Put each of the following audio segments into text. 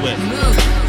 Swift.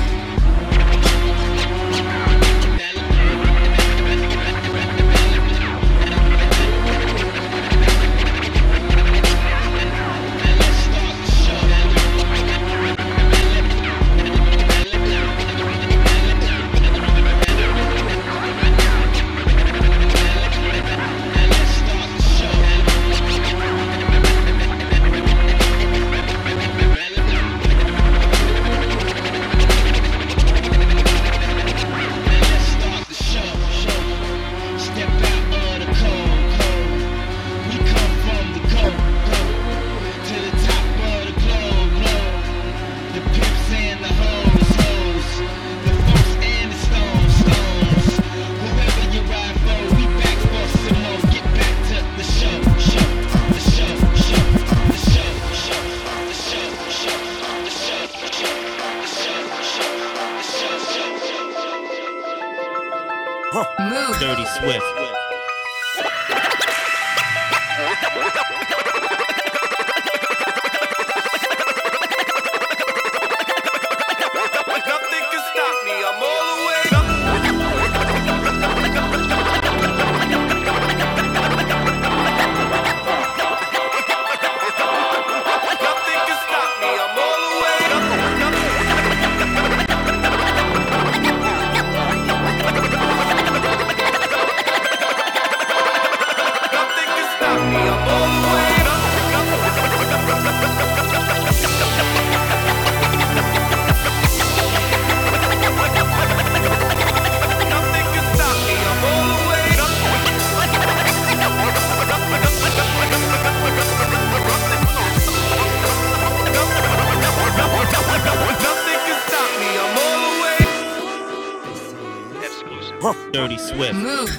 Dirty Swift. Move.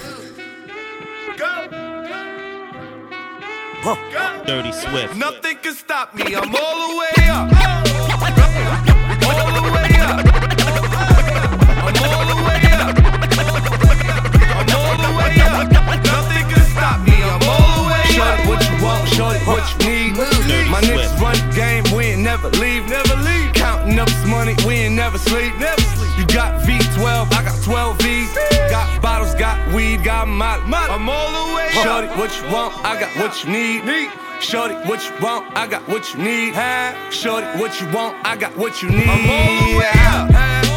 Go. Go. Dirty Swift. Nothing can stop me. I'm all the way up. All the way up. I'm all the way up. I'm all the way up. Nothing can stop me. I'm all the way up. Shorty, what you want? Shorty, what you need? My niggas run the game. We ain't never leave. Never leave. Counting up this money. We ain't never sleep. Never sleep. You got V12. I got 12 V's. Got bottles. Got weed. Got molly. I'm all the way. Shorty, what you want? I got what you need. Shorty, what you want? I got what you need. Shorty, what you want? I got what you need. I'm all the way up.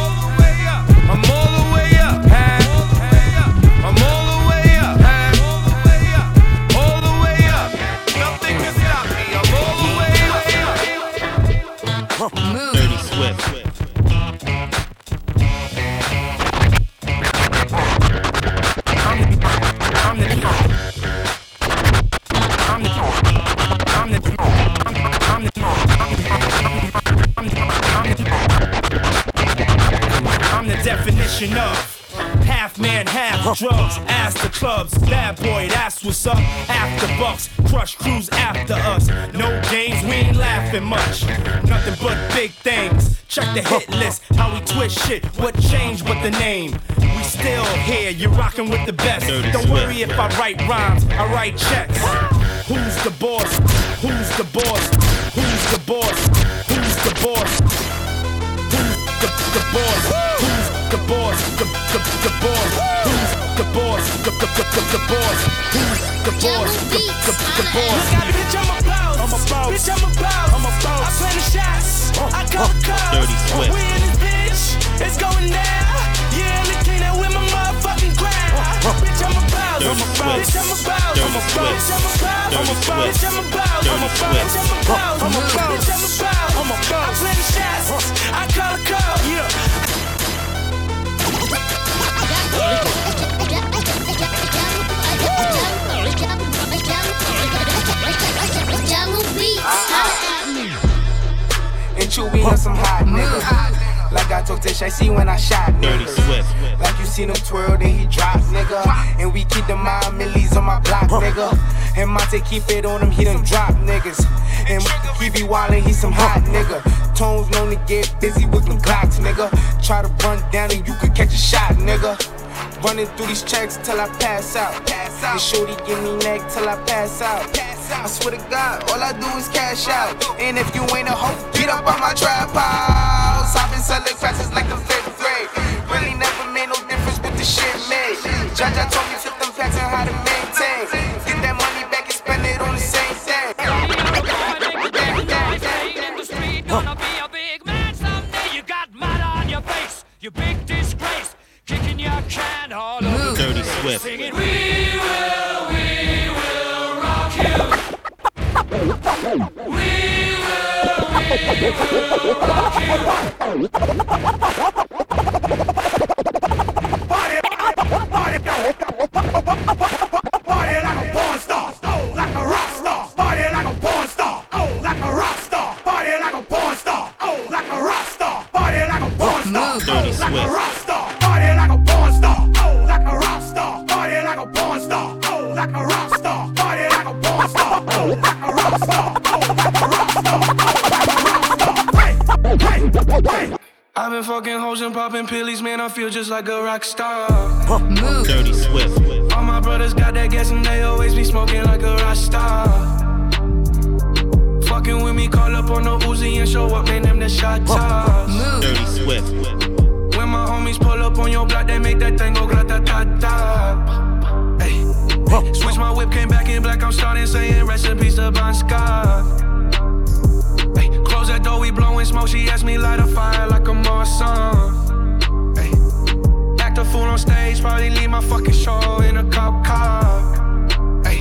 Drugs. Ask the clubs, bad boy, that's what's up. After bucks, crush crews after us. No games, we ain't laughing much. Nothing but big things. Check the hit list, how we twist shit. What changed but the name? We still here, you're rocking with the best. Don't worry if I write rhymes, I write checks. Who's the boss? Who's the boss? Who's the boss? Who's the boss? Who's the, the boss? Who's the boss? The, the, the boss? Who's the boss? The, the, the, the, the boss? Who's the boss? The, the, the boss? Look out, bitch, I'm a boss. I'm a boss. Bitch, I'm a boss. I'm a boss. I plan the shots. I call the calls. Dirty Swift. We in this bitch. It's going down. Yeah, look clean out with my motherfucking crown. Bitch, I'm a boss. I'm a boss. Swift. Bitch, I'm a boss. Dirty I'm a boss. Swift. Bitch, I'm a boss. I'm a Dirty boss. Swift. Bitch, I'm a boss. I'm a Dirty boss. Bitch, I'm a boss. I'm a Move. boss. Bitch, I'm a boss. I'm a boss. I plan the shots. I call the calls. Yeah. And Chewy on some hot nigga. Like I told Tish, I see when I shot. Swift. Like you seen him twirl, then he drop, nigga. And we keep the mind millies on my block, nigga. And Monte keep it on him, he done drop niggas. And he be wildin', he some hot nigga. Tones known to get busy with them Glocks, nigga. Try to run down and you could catch a shot, nigga. Running through these checks till I pass out. Pass out. And shorty give me neck till I pass out. pass out. I swear to God, all I do is cash out. And if you ain't a hoe, get up on my trap house. I've been selling classes like the fifth grade. Really never made no difference with the shit made. Jaja told me took them facts and how to maintain. Get that money back and spend it on the same thing. face You big disgrace. Kicking your can all over. Dirty Swift. Singing, we will, we will rock you. We will, we will rock you. Feel just like a rock star. Dirty Swift. All my brothers got that gas and they always be smoking like a rock star. Fucking with me, call up on the Uzi and show up, man. Them the shot toss. Dirty Swift. When my homies pull up on your block, they make that thing go grata ta ta. Hey. Switch my whip, came back in black. I'm starting saying rest in peace to Bon Scott. Hey. Close that door, we blowing smoke. She asked me light a fire like a Marsan. Hey. Act a fool on stage, probably leave my fucking show in a cop car. Hey.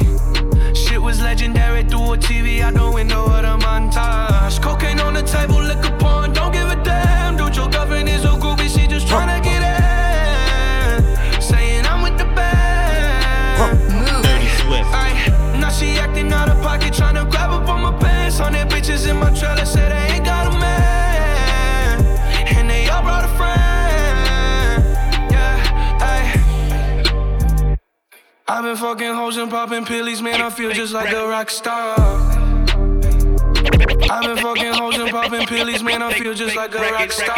Shit was legendary through a TV out the window of the montage. Cocaine on the table, liquor porn, don't give a damn. Dude, your girlfriend is a groupie, she just tryna get in. Saying I'm with the band. Dirty Swift. Ay, now she acting out of pocket, tryna grab up on my pants. On their bitches in my trailer, I've been fucking hoes and popping pillies, man. I feel just like a rock star. I've been fucking hoes and popping pillies, man. I feel just like a. Rock star,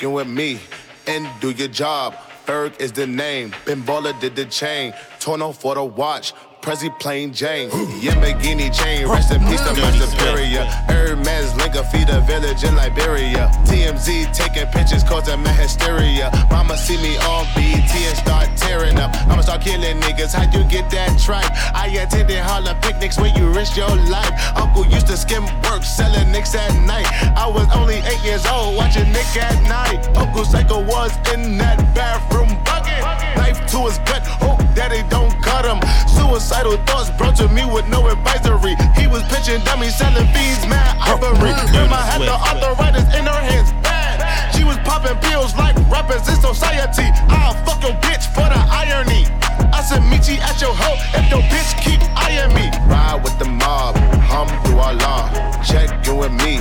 In with me and do your job. Ferg is the name, Ben Baller did the chain. Torno for the watch, Prezi plain Jane. Yamagini chain, rest in peace to my superior. Hermes Linka feed a village in Liberia. TMZ taking pictures causing my hysteria. Mama see me on BT and start tearing up. I'ma start killing niggas. How you get that tripe? I attended Harlem picnics where you risk your life. Uncle used to skim work, selling nicks at night. I was only eight years old, watching Nick at night. Uncle Psycho was in that bathroom bucket. Knife to his gut, hope daddy don't cut him. Suicidal thoughts brought to me with no advisory. He was pitching dummies, selling fiends, mad ivory. Grandma had the arthritis in her hands, bad. She was popping pills like rappers in society. I'll fuck your bitch for the irony. I said, meet you at your hoe if your bitch keep eyeing me. Ride with the mob, hum do through Allah. Check you and me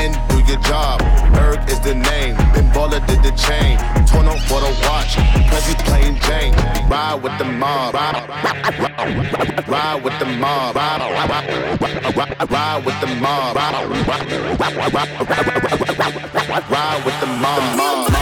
and do your job. Berg is the name, Ben Baller did the chain. Torn up for the watch, Prezi plain Jane. Ride with the mob, ride, ride with the mob, ride, with the mob, ride with the mob.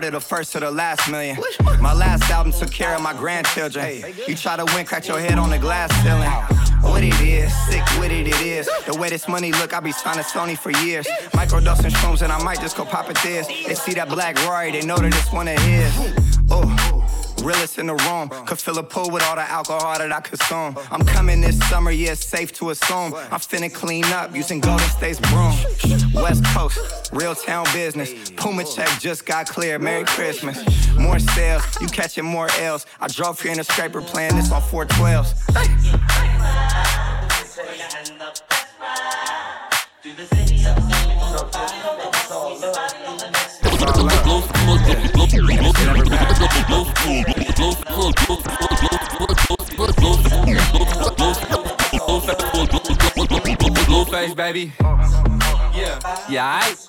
What's harder, the first to the last million. My last album took care of my grandchildren. You try to win, crack your head on the glass ceiling. What it is, sick with it, it is. The way this money look, I be signing Sony for years. Microdosing shrooms, and I might just go pop it this. They see that black Rory, they know that it's one of his. Oh. Realest in the room. Could fill a pool with all the alcohol that I consume. I'm coming this summer, yeah, it's safe to assume. I'm finna clean up using Golden State's broom. West Coast, real town business. Puma check just got clear. Merry Christmas. More sales, you catching more L's. I drove here in a scraper playing this on 412s. Blueface, baby. Yeah. Yeah, aight.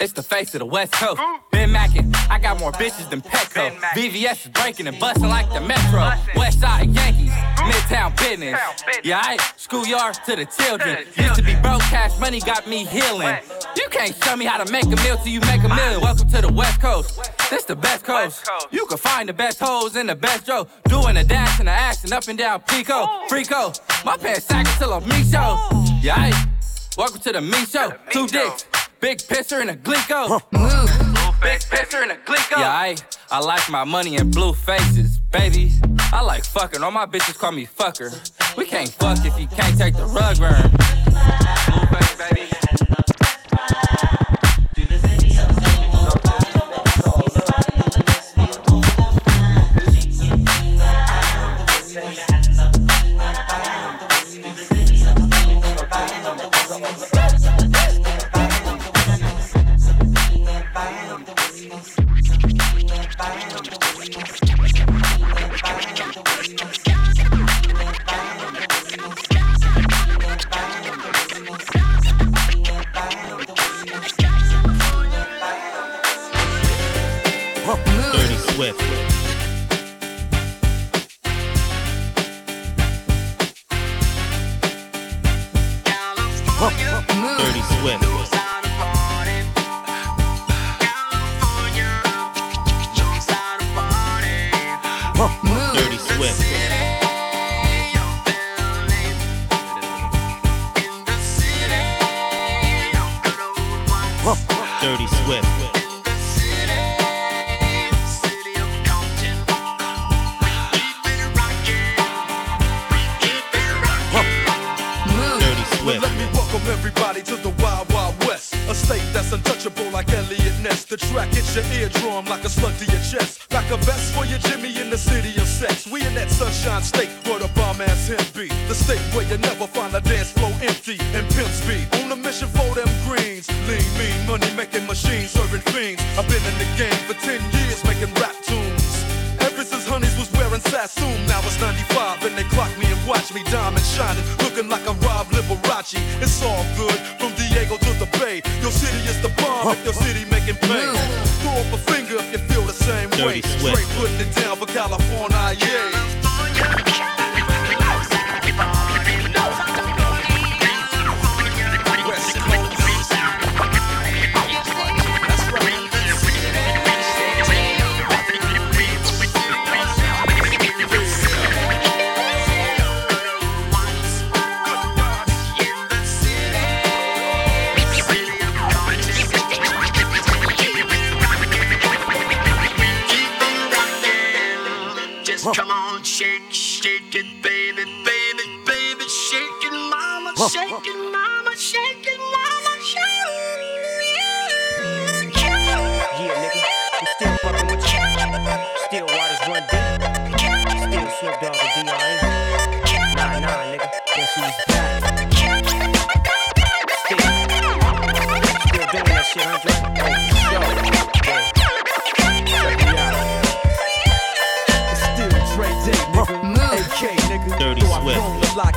It's the face of the West Coast. Been mackin', I got more bitches than Petco. VVS is breaking and bustin' like the Metro. West Side Yankees, Midtown business. Yeah, aight. Schoolyard to the children. Used to be broke, cash money got me healing. You can't show me how to make a meal till you make a meal. Welcome to the West Coast. This the best coast. You can find the best hoes and the best Joe. Doing the dash and the action up and down Pico. Frico. My pants sagging till I'm me show. Yeah, aight. Welcome to the me show. Two dicks. Big pisser and a glico. Big pisser and a glico. Yeah, I, I like my money in blue faces, baby. I like fucking. All my bitches call me fucker. We can't fuck if you can't take the rug burn. Blueface, baby. Dirty Swift. Everybody to the Wild Wild West. A state that's untouchable like Elliot Ness. The track hits your eardrum like a slug to your chest. Like a vest for your Jimmy in the city of sex. We in that sunshine state where the bomb ass him be. The state where you never find a dance floor empty and pimp speed. On a mission making machines serving fiends. I've been in the game for 10 years making rap tunes. Ever since Honeys was wearing Sassoon, now it's 95 and they clock me and watch me diamond shining, looking like I'm Rob Liberace. It's all good from Diego to the Bay. Your city is the bomb if your city making pain. Mm. Throw up a finger if you feel the same way. Straight putting it down for California, yeah.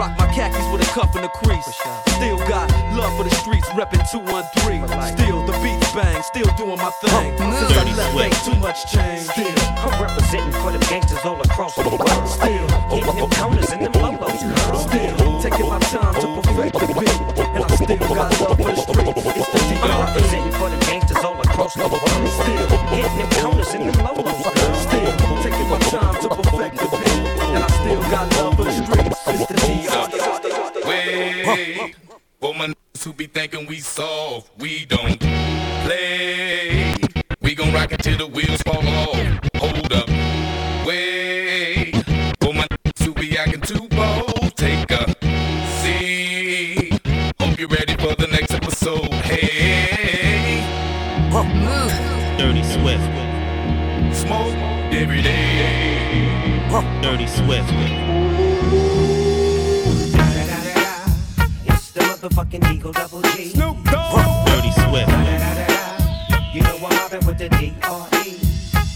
rock my khakis with a cuff and a crease. Still got love for the streets, reppin' 213. Still the beats bang, still doing my thing. Since I left, ain't too much change. Still, I'm representing for them gangsters all across the world. Still, hitting them corners and them lolos. Still taking my time to perfect the beat, and I still got love for the streets. It's the I'm representing for them gangsters all across the world. Still, hitting them corners and them lolos. Niggas who be thinking we soft, we don't play. We gon' rock it till the wheels fall off. Hold up, wait, for my niggas who be acting too bold, take a seat. Hope you're ready for the next episode. Hey, Dirty Swift. smoke every day. Dirty Swift. Motherfucking Eagle Double G. Snoop Dogg. Dirty Swift. You know I'm mobbing with the D.R.E.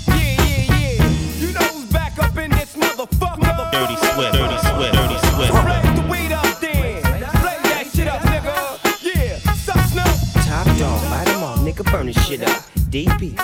Yeah, yeah, yeah. You know who's back up in this motherfucker. Dirty Swift.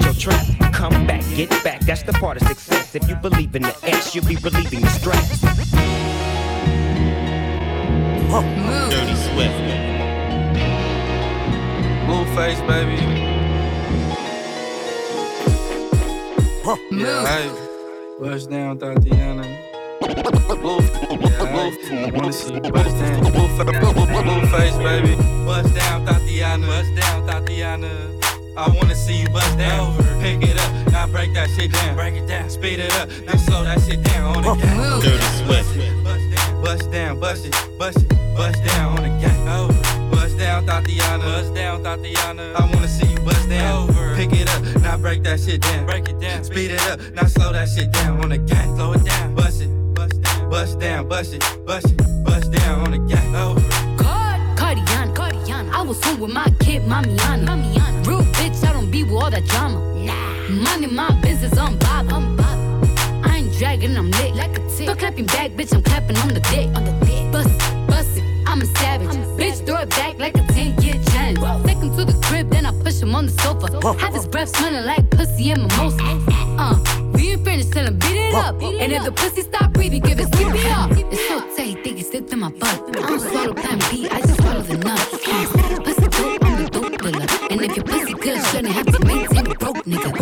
your trap. Come back, get back, that's the part of success. If you believe in the X, you'll be relieving the stress. Dirty Swift. Blueface, baby. Yeah, hey. Bust down, Tatiana. Blue, yeah, hey. Wanna see you bust down. Blueface, Blueface, baby. Bust down, Tatiana. Bust down, Tatiana. I wanna see you bust down. Pick it up, now break that shit down. Break it down, speed it up, now slow that shit down on the gang. Dirty Swift. Bust down, bust it, bust it, bust down on the gang. Over. Bust down, Tatiana. Bust down, Tatiana. I wanna see you bust down. Over. Pick it up, now break that shit down. Break it down. Speed it up, now slow that shit down on the gang. Slow it down. Bust it, bust down, bust down, bust it, bust it, bust down on the gang. Over. Cardiana, Cardiana. I was home with my kid, Mamiana. Mamiana. Bitch, I don't be with all that drama. Nah. Money, my business, I'm bob. I'm bob. I ain't dragging, I'm lit like a tick. Stop clapping back, bitch, I'm clapping on the dick. On the dick. Bust it, bust it, I'm a savage. bitch, throw it back like a 10 year challenge. Take him to the crib, then I push him on the sofa. Have his breath smelling like pussy and mimosa. Uh, we ain't finished, tell him beat it up. And if the pussy stop breathing, give it CPR. It's so tight, think he slipped in my butt. I don't swallow plan B, I just swallow the nuts. Uh, if your pussy good, shouldn't have to maintain a broke nigga.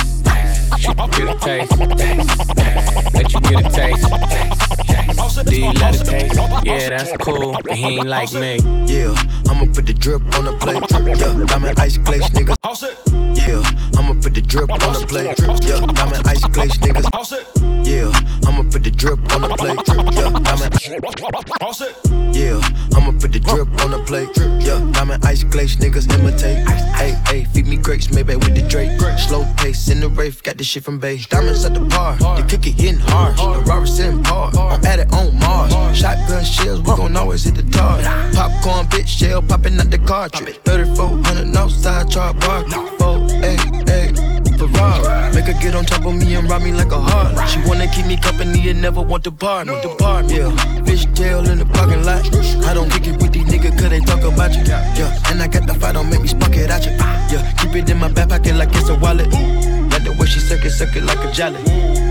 Taste. You get a taste. Let you get a taste. Do you let it taste? Yeah, that's cool. But he ain't like me. Yeah, I'ma put the drip on the plate. Yeah, diamond ice glaze niggas. Yeah, I'ma put the drip on the plate. Yeah, diamond ice glaze niggas. Yeah, I'ma put the drip on the plate. Yeah, diamond. Yeah, I'ma put the drip on the plate. Yeah, diamond ice glaze niggas imitate. Hey, hey, feed me grapes, maybe with the Drake. Slow pace in the rave, got this shit from Bay. Diamonds at the bar, the cookie getting hard. The Robert's in par, I'm at it on Mars. Shotgun shells, we gon' always hit the target. Popcorn, bitch, shell popping out the cartridge. 3400 outside, chart bar. Four, eight, eight. Ferrari. Make her get on top of me and rob me like a heart. She wanna keep me company and never want to bar me. Me. Yeah, fish tail in the parking lot. I don't kick it with these niggas cause they talk about you. Yeah, and I got the fight, don't make me spark it at you. Yeah, keep it in my back pocket like it's a wallet. Like the way she suck it, suck it like a jelly.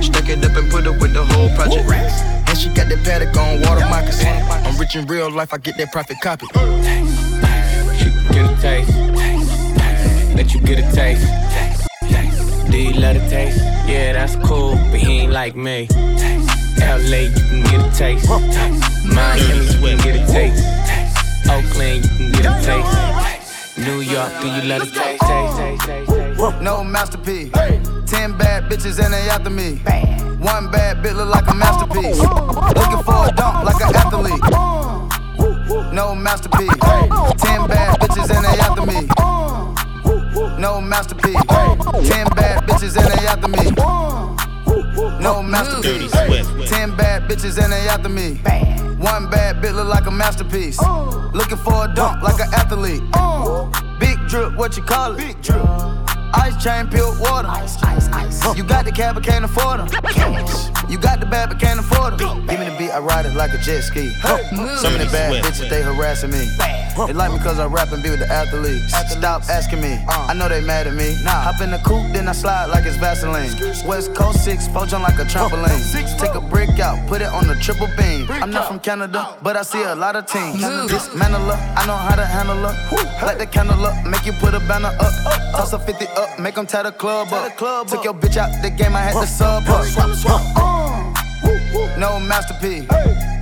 Stuck it up and put it with the whole project. And she got that paddock on water moccasin. I'm rich in real life, I get that profit copy. You can get a taste. taste. Let you get a taste. Taste, taste. Do you let it taste? Yeah, that's cool, but he ain't like me. LA, you can get a taste. taste. Miami, you can get a taste. taste. Oakland, you can get a taste. New York, do you let it taste? No masterpiece. Ten bad bitches and they after me. One bad bitch look like a masterpiece. Looking for a dunk like an athlete. No masterpiece. Ten bad bitches and they after me. No masterpiece. Ten bad bitches and they after me. No masterpiece. Ten bad bitches and they after me. One bad bitch look like a masterpiece. Looking for a dunk like an athlete. Big drip, what you call it? Big drip. Ice chain, pure water. Ice, ice, ice. You got the cab, but can't afford them. You got the bad, but can't afford them. Give me the beat, I ride it like a jet ski. Some of the bad bitches, they harassing me. They like me cause I rap and be with the athletes. Stop asking me, I know they mad at me. Hop in the coupe, then I slide like it's Vaseline. West Coast 6, four jump like a trampoline. Take a brick out, put it on the triple beam. I'm not from Canada, but I see a lot of teams. Dismantle her, I know how to handle her. Light the candle up, make you put a banner up. Toss a 50 up, make them tie the club up. Took your bitch out the game, I had to sub up. No masterpiece.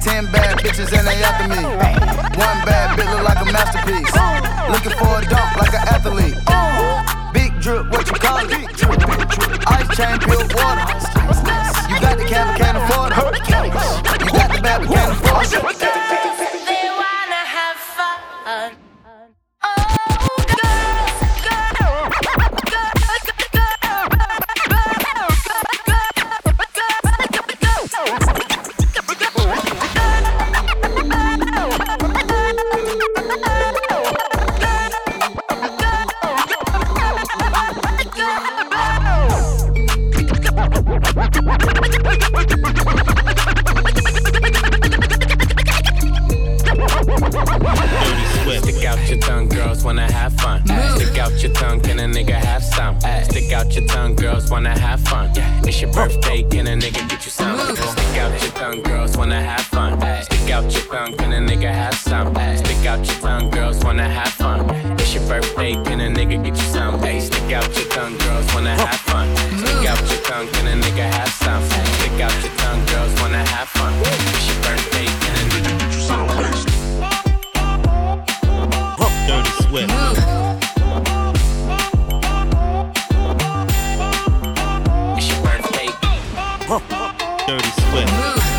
Ten bad bitches and they after me. One bad bitch look like a masterpiece. Looking for a dunk like an athlete. Big drip, what you call it? Ice chain, pure water. You got the cab, can't afford it. You got the bad, but can't afford it. Dirty Swift. It's your birthday. Dirty Swift.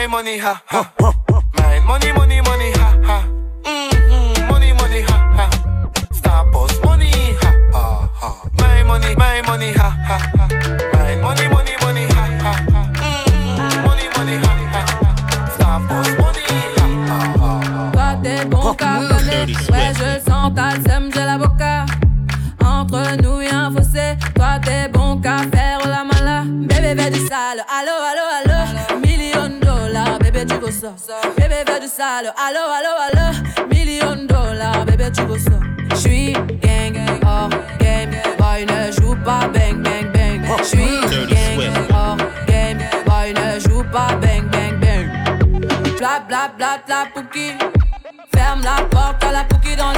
my money, ha, ha. My money, money, money, ha, ha. Mm-hmm, money, money, ha, ha. Stop us, money, ha, ha, ha. My money, my money, ha, ha, ha. sale. Allo, allo, allo, million dollars, bébé, tu ressens. J'suis gang, hors oh, game, boy, ne joue pas bang, bang, bang. Oh, J'suis mm, gang, hors game, oh, boy, ne joue pas bang, bang, bang. Bla, bla, la pouki. Ferme la porte à la pouki dans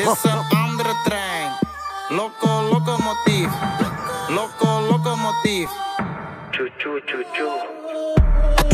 Dit is een andere trein. Loco, locomotief. Loco, locomotief. Choo, choo, choo, choo.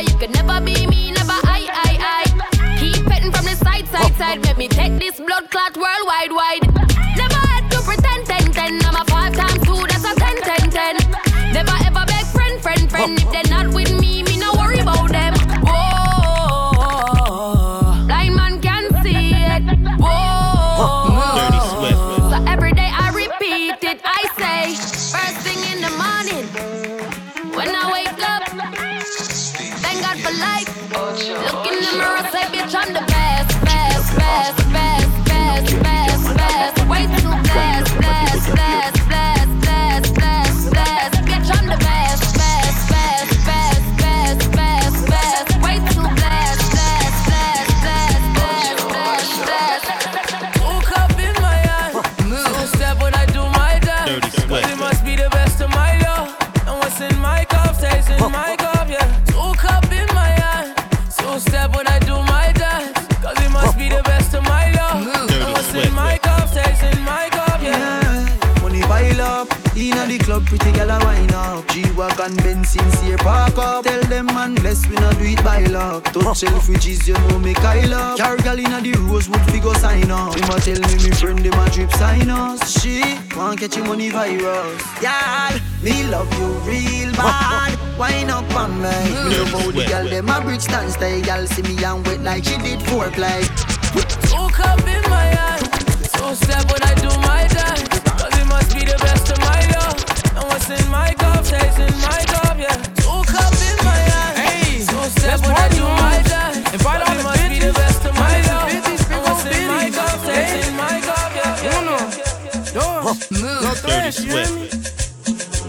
You could never be me, never I, I, I. Keep petting from the side, side, side. Let me take this blood clot worldwide, wide. G-Wagon, Benz, sincere park up. Tell them man, bless we not do it by luck. Touch Selfridges, you know me Kyle up. Car girl inna the Rosewood, fi go sign up. Him a tell me me friend them a drip sign us. She want catch your money virus. Yeah, me love you real bad. Wine up on me. Me love how the girl them a bridge dance style. Girl see me and wet like she did foreplay. Two cup in my hand. Two step when I do my dance. Cause it must be the best of my love. And what's in my cup stays Invite all the must be the bitches. best of my love. bitches, big old in my cup in my cup, yeah. yeah, Uno, dos, no tres, you hear me?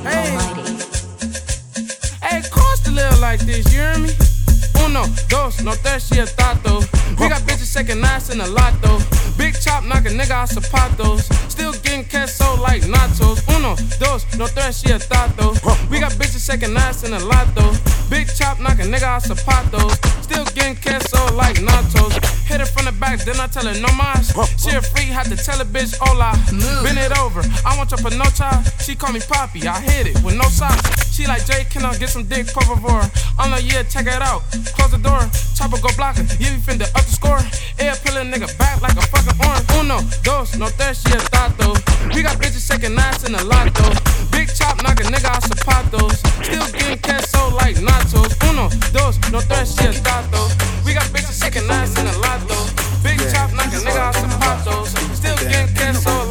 Hey, hey, cost a little like this, you hear me? Uno, dos, no tres, she a tato. We got bitches shaking ass in a lot though. Big chop knock a nigga out zapatos. Still getting queso like nachos. Uno, dos, no tres, she a tato. We got bitches shaking ass in a lot though. Big chop knock a nigga out zapatos. Still getting queso like nachos. Hit her from the back, then I tell her no mas. She a freak, had to tell a bitch hola. Bend it over, I want your panocha. She call me Poppy, I hit it with no socks. She like Jay, can I get some dick, por favor? I'm like, yeah, check it out. Close the door, chopper go block her. Yeah, we finna up the score. Air a nigga back like a fucking orange. Uno, dos, no tres, she a tato. We got bitches shaking ass in the lot though. Big chop knock a nigga out zapatos. Still getting queso like nachos. Uno, dos, no tres, she a tato. We got bitches shaking ass in the lot though. Big chop knock a nigga out zapatos. Still getting queso like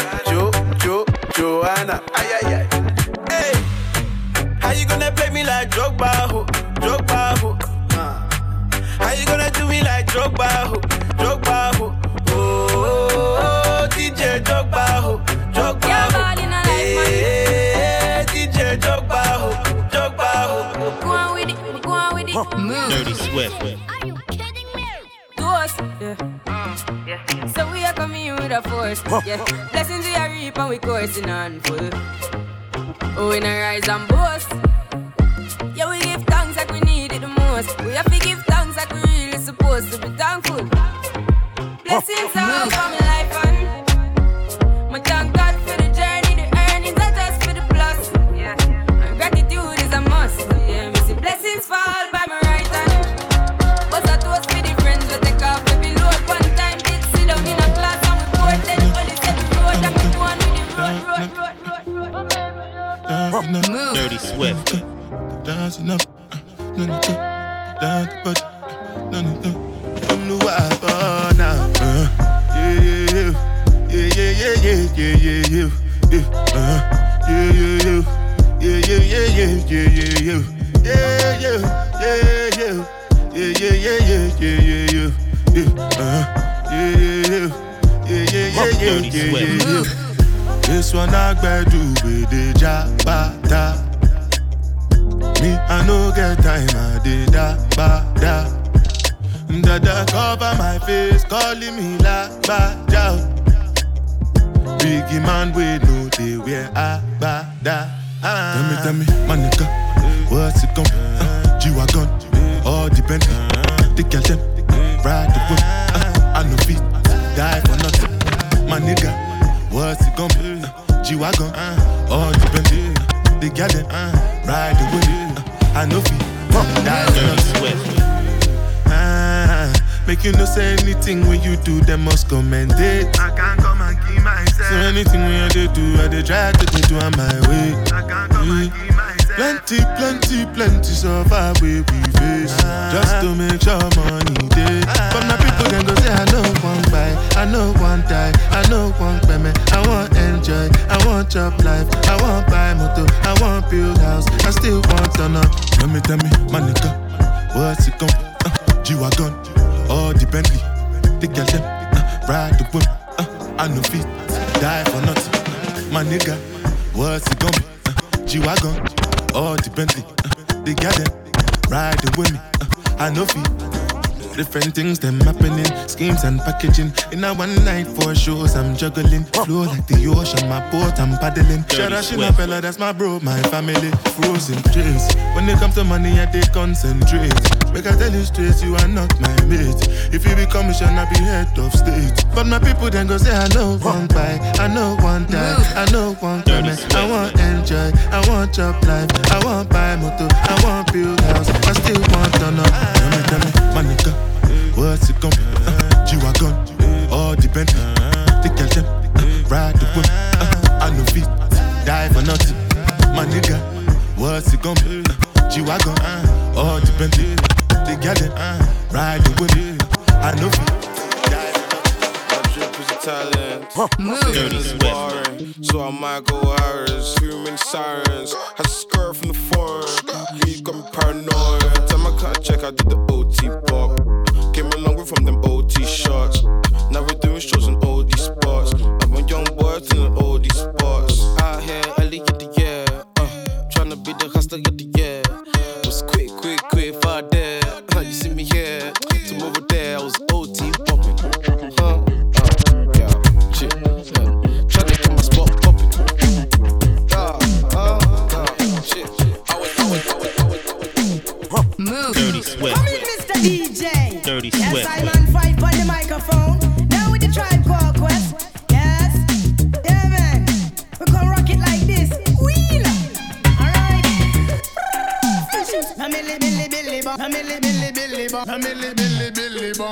Joanna? Ay ay ay. Hey, how you gonna play me like Drogba, ho, Drogba, ho? Uh. How you gonna do me like Drogba, ho, Drogba, ho? Oh, oh, oh, DJ Drogba, ho, Drogba, ho. balling a life. Hey, DJ Drogba, ho, Drogba, ho. Go on with it, go on with it. Move. Dirty Swift. To us, yeah. So we are coming with a force, yeah. Are reap and we coursing on full. Oh, we not rise and boast. Yeah, we give thanks like we need it the most. We have to give thanks like we really supposed to be thankful. Oh, Blessings all for all. The girl them, ride the whip. Uh, I no fit, die for nothing. My nigga, what's it gon' be? Uh, G-Wagon, uh, all the Bentley, uh, the garden, uh, ride the wind, uh, I know fi, die Dirty Swift. Ah, make you no say anything when you do, them must commend it. I can't come and keep myself. So anything when they do, I they try to do, do on my way. I can't come and keep myself. Plenty, plenty, plenty so far we face. Just to make sure money day. But my people then go say I know one buy, I know one die, I know one payment. I want enjoy, I want job life, I want buy motor, I want build house, I still want to know. Tell me, tell me, my nigga, what's it gon' uh, G-Wagon, all the Bentley, the girl them, uh, ride the whip, uh, I know feet, die for nothing. My nigga, what's it gon' be? Uh, G-Wagon, all the Bentley, uh, the girl them, ride with me, uh, I know feet. Different things them happening, schemes and packaging. In a one night for shows, I'm juggling. Flow like the ocean, my boat, I'm paddling. Shout out Swift. fella, that's my bro, my family. Frozen dreams. When it comes to money, I they concentrate. Make I tell you straight, you are not my mate. If you be commissioner, I be head of state. But my people then go say, I know one buy, I know one die, I know one payment. I want enjoy, I want job life, I want buy motor, I want build house, I still want to know. Tell me, tell me, my nigga, what's it be? Uh, G-Wagon, all the Bentley, the them, uh, ride the whip, uh, I know feet, die for nothing. My nigga, what's it gon' be? G-Wagon, uh, all the Bentley, the girl them, uh, ride the whip, I know feet. My drip is Italian. Dirty boring, so I might go Harris. Too many sirens. Had to skirt from the foreign. You got me paranoid. Every time I cut a check, I did the OT pop. Came along with from them OT shots. Now we're doing shows on all these spots. I'm a young boy telling all these spots. Out here, early in the year. Uh, tryna be the hustler of the year.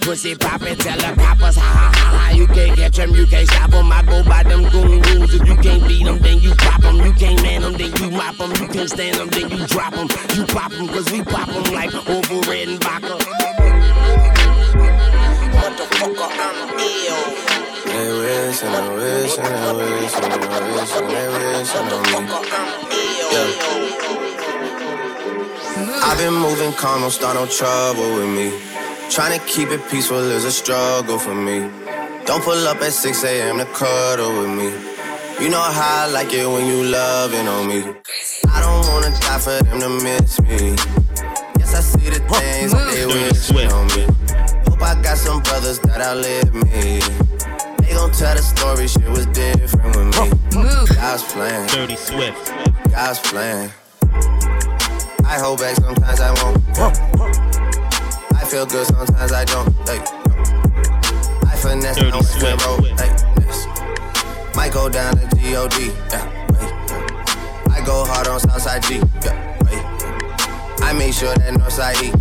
Pussy poppin', tell the coppers, ha ha ha ha. You can't catch them, you can't stop them. I go by them goon rules. If you can't beat them, then you pop them. You can't man them, then you mop them. You can't stand them, then you drop them. You pop them, cause we pop them like over red and vodka. Motherfucker, I'm ill. They wish and I wish and I wish and I wish and they wish me. I've been moving calm, don't start no trouble with me. Trying to keep it peaceful is a struggle for me. Don't pull up at 6 a.m. to cuddle with me. You know how I like it when you loving on me. I don't wanna die for them to miss me. Yes, I see the things that they wish on me. Hope I got some brothers that outlive me. They gon' tell the story, shit was different with me. God's playing. Dirty Swift. God's playing. I hold back sometimes I won't. I feel good sometimes I don't. Hey. I finesse Dirty swim Swift. road. Hey. yes. Might go down to G-O-D. Yeah. I go hard on Southside G. Yeah. hey. I make sure that Northside E.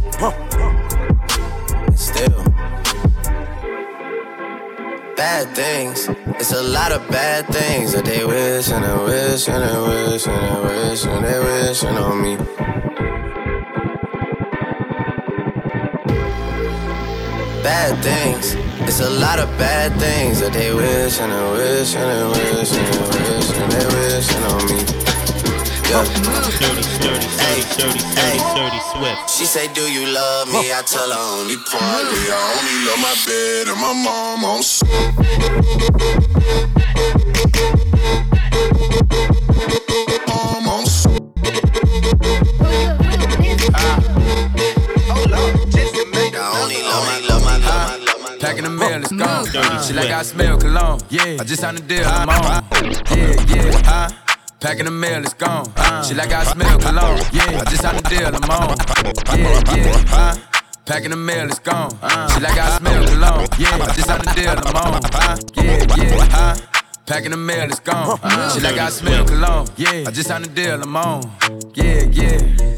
And still. Bad things, it's a lot of bad things that they wish and they wish and they wish and they wish and they wishing on me. Bad things. It's a lot of bad things that they wish and they wish and they wish and they wish and they wishing on me. Yeah. Dirty, dirty, dirty, dirty, dirty, dirty, swift. She say, Do you love me? I tell her only partly. I only love my bed and my mom oh, on Mom Packing the mail, it's gone. She like I smell cologne. Yeah, I just signed a deal, I'm on. Yeah, yeah, huh? Packing the mail, it's gone. She like I smell cologne. Yeah, I just signed a deal, I'm on. Yeah, yeah, huh? Packing the mail, it's gone. She like I smell cologne. Yeah, I just signed a deal, I'm on. Yeah, yeah, huh? Packing the mail, it's gone. She like I smell cologne. Yeah, I just signed a deal, I'm on. Yeah, yeah.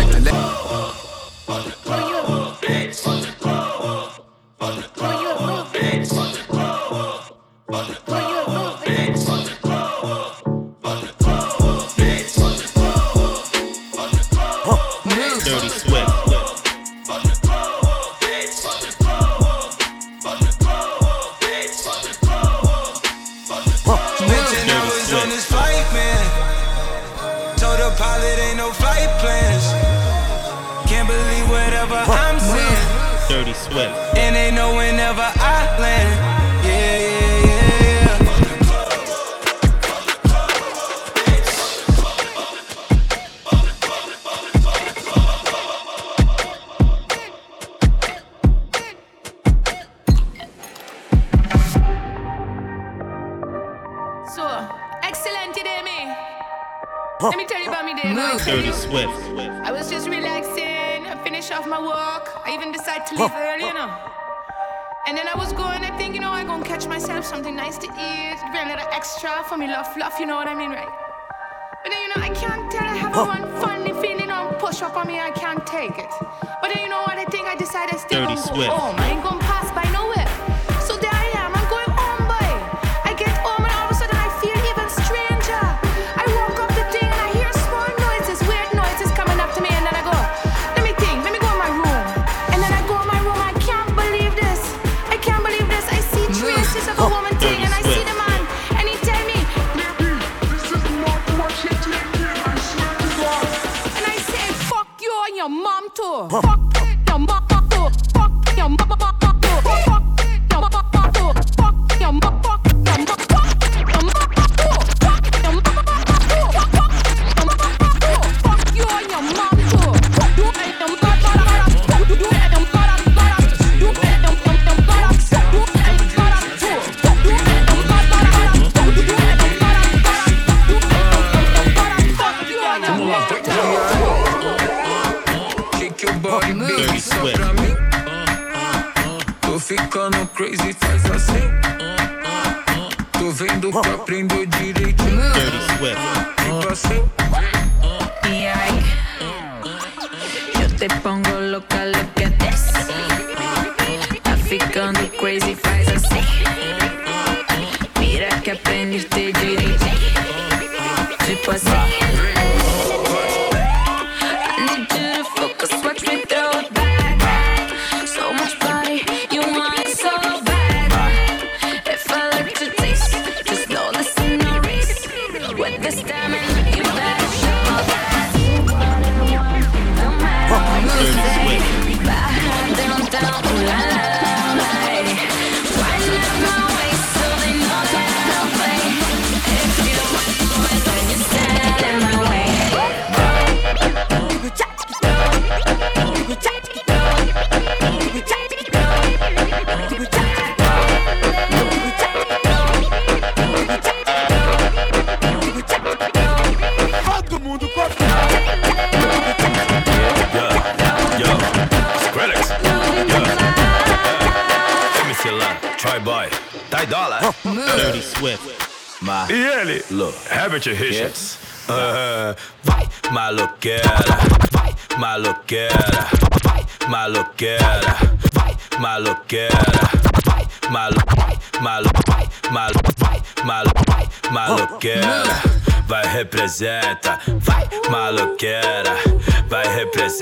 that let. Dirty Swift. And they know whenever I land. Yeah, yeah, yeah, yeah. So, off my work. I even decided to leave early, you know. And then I was going, I think, you know, I'm gonna catch myself something nice to eat, bring a little extra for me love fluff, you know what I mean, right? But then, you know, I can't tell I have a one funny feeling on push up on me, I can't take it. But then, you know what, I think I decided still Dirty gonna go Swift. home. I ain't gonna te pongo loca lo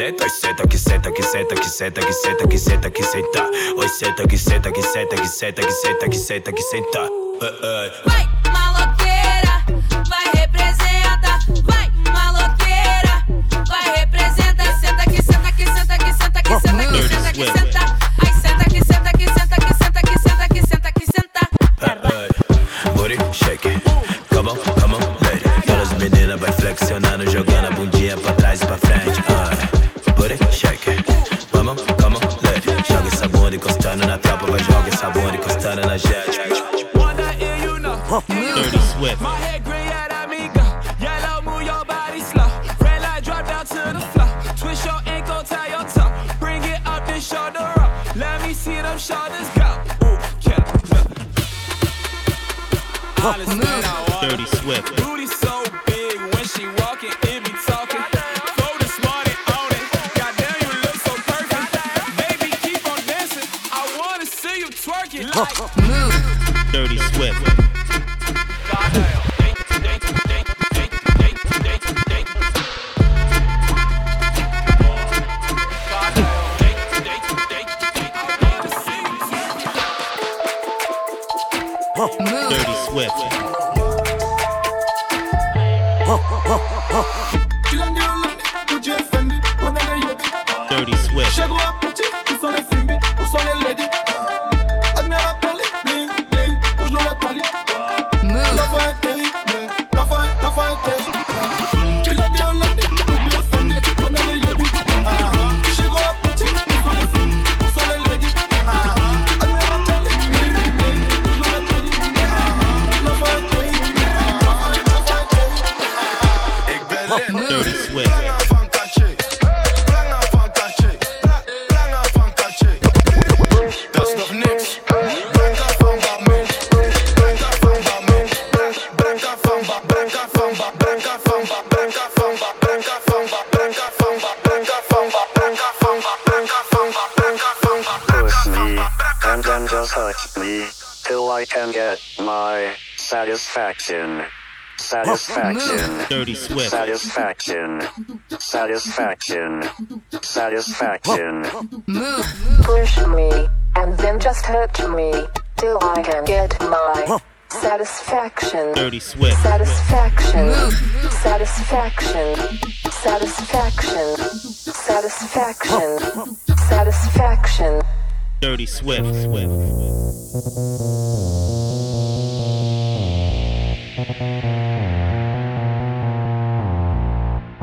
senta, senta, que senta, que senta, que senta, que senta, que senta, que senta. Oi, senta, que senta, que senta, que senta, que senta, que senta, que senta. Satisfaction. Satisfaction. Dirty Swift. Satisfaction. Satisfaction. Satisfaction. Move. Push me, and then just hurt me till I can get my satisfaction. Dirty Swift. Satisfaction. Move. Satisfaction. Satisfaction. Satisfaction. Satisfaction. Dirty Swift. Swift.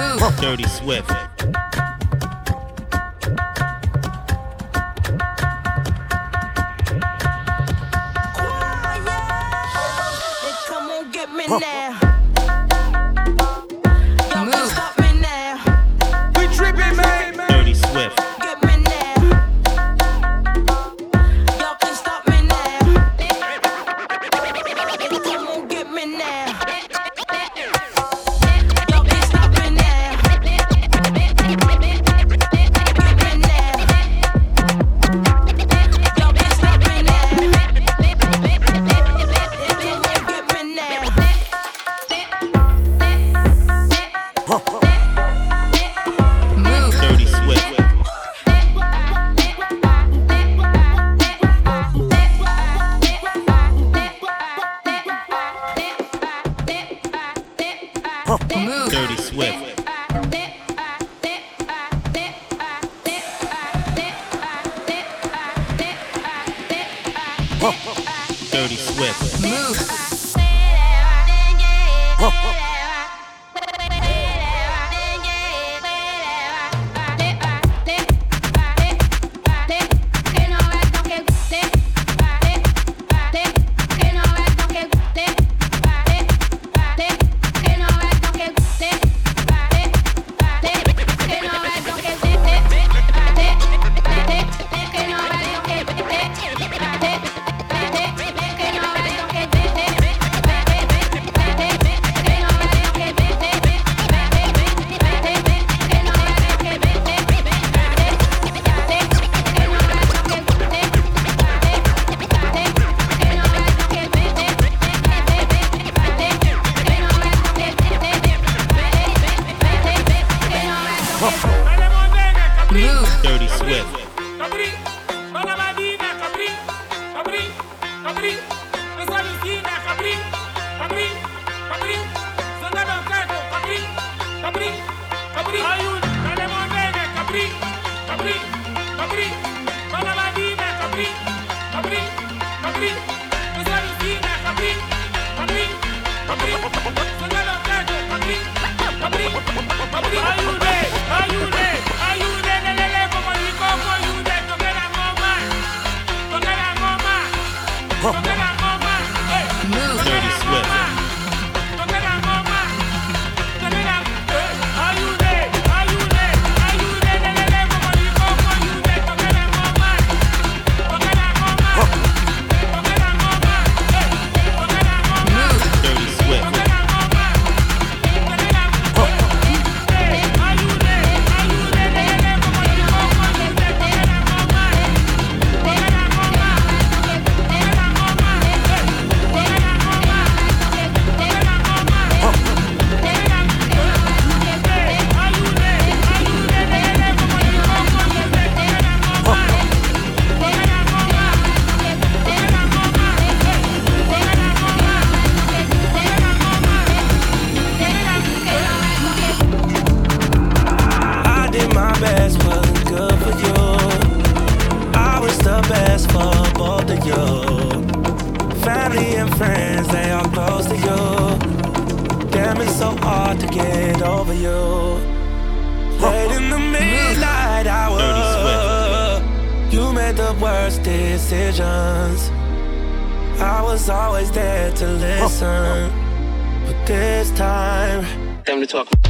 Woo. Dirty Swift. Come on, get me now. family and friends, they all close to you. Damn, it's so hard to get over you. Late in the midnight hour, you made the worst decisions. I was always there to listen, but this time, time to talk.